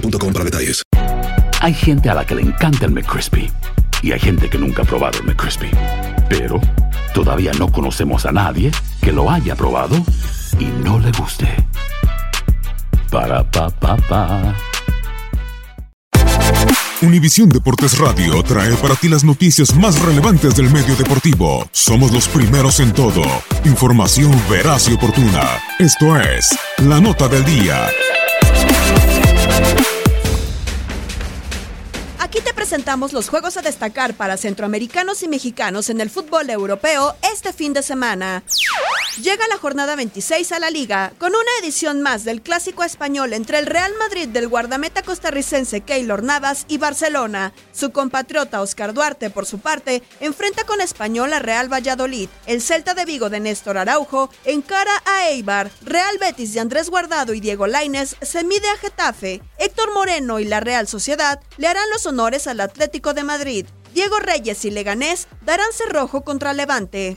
para detalles. Hay gente a la que le encanta el McCrispy y hay gente que nunca ha probado el McCrispy. Pero todavía no conocemos a nadie que lo haya probado y no le guste. Para pa pa pa. Univisión Deportes Radio trae para ti las noticias más relevantes del medio deportivo. Somos los primeros en todo. Información veraz y oportuna. Esto es La Nota del Día. Presentamos los juegos a destacar para centroamericanos y mexicanos en el fútbol europeo este fin de semana. Llega la jornada 26 a la liga con una edición más del clásico español entre el Real Madrid del guardameta costarricense Keylor Navas y Barcelona. Su compatriota Oscar Duarte, por su parte, enfrenta con español a Real Valladolid. El Celta de Vigo de Néstor Araujo encara a Eibar. Real Betis de Andrés Guardado y Diego Laines se mide a Getafe. Héctor Moreno y la Real Sociedad le harán los honores al Atlético de Madrid. Diego Reyes y Leganés darán cerrojo contra Levante.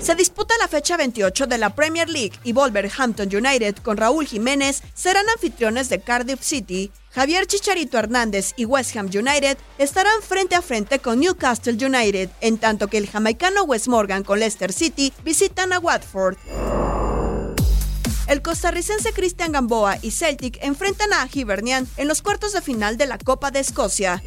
Se disputa la fecha 28 de la Premier League y Wolverhampton United con Raúl Jiménez serán anfitriones de Cardiff City. Javier Chicharito Hernández y West Ham United estarán frente a frente con Newcastle United, en tanto que el jamaicano Wes Morgan con Leicester City visitan a Watford. El costarricense Cristian Gamboa y Celtic enfrentan a Hibernian en los cuartos de final de la Copa de Escocia.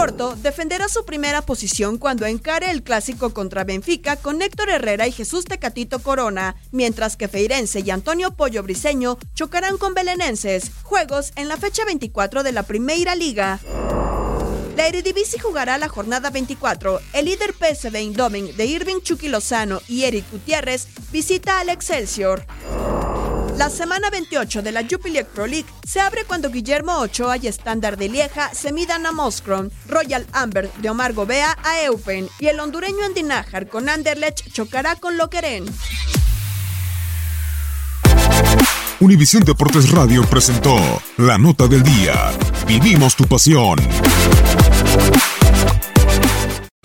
Porto defenderá su primera posición cuando encare el clásico contra Benfica con Héctor Herrera y Jesús Tecatito Corona, mientras que Feirense y Antonio Pollo Briseño chocarán con belenenses. Juegos en la fecha 24 de la Primeira Liga. La Eredivisie jugará la jornada 24. El líder PSV Eindhoven de Irving Chucky Lozano y Eric Gutiérrez visita al Excelsior. La semana 28 de la Jupiler Pro League se abre cuando Guillermo Ochoa y Estándar de Lieja se midan a Moskron, Royal Amber de Omar Gobea a Eupen y el hondureño Andinajar con Anderlecht chocará con Loqueren. Univisión Deportes Radio presentó la nota del día. Vivimos tu pasión.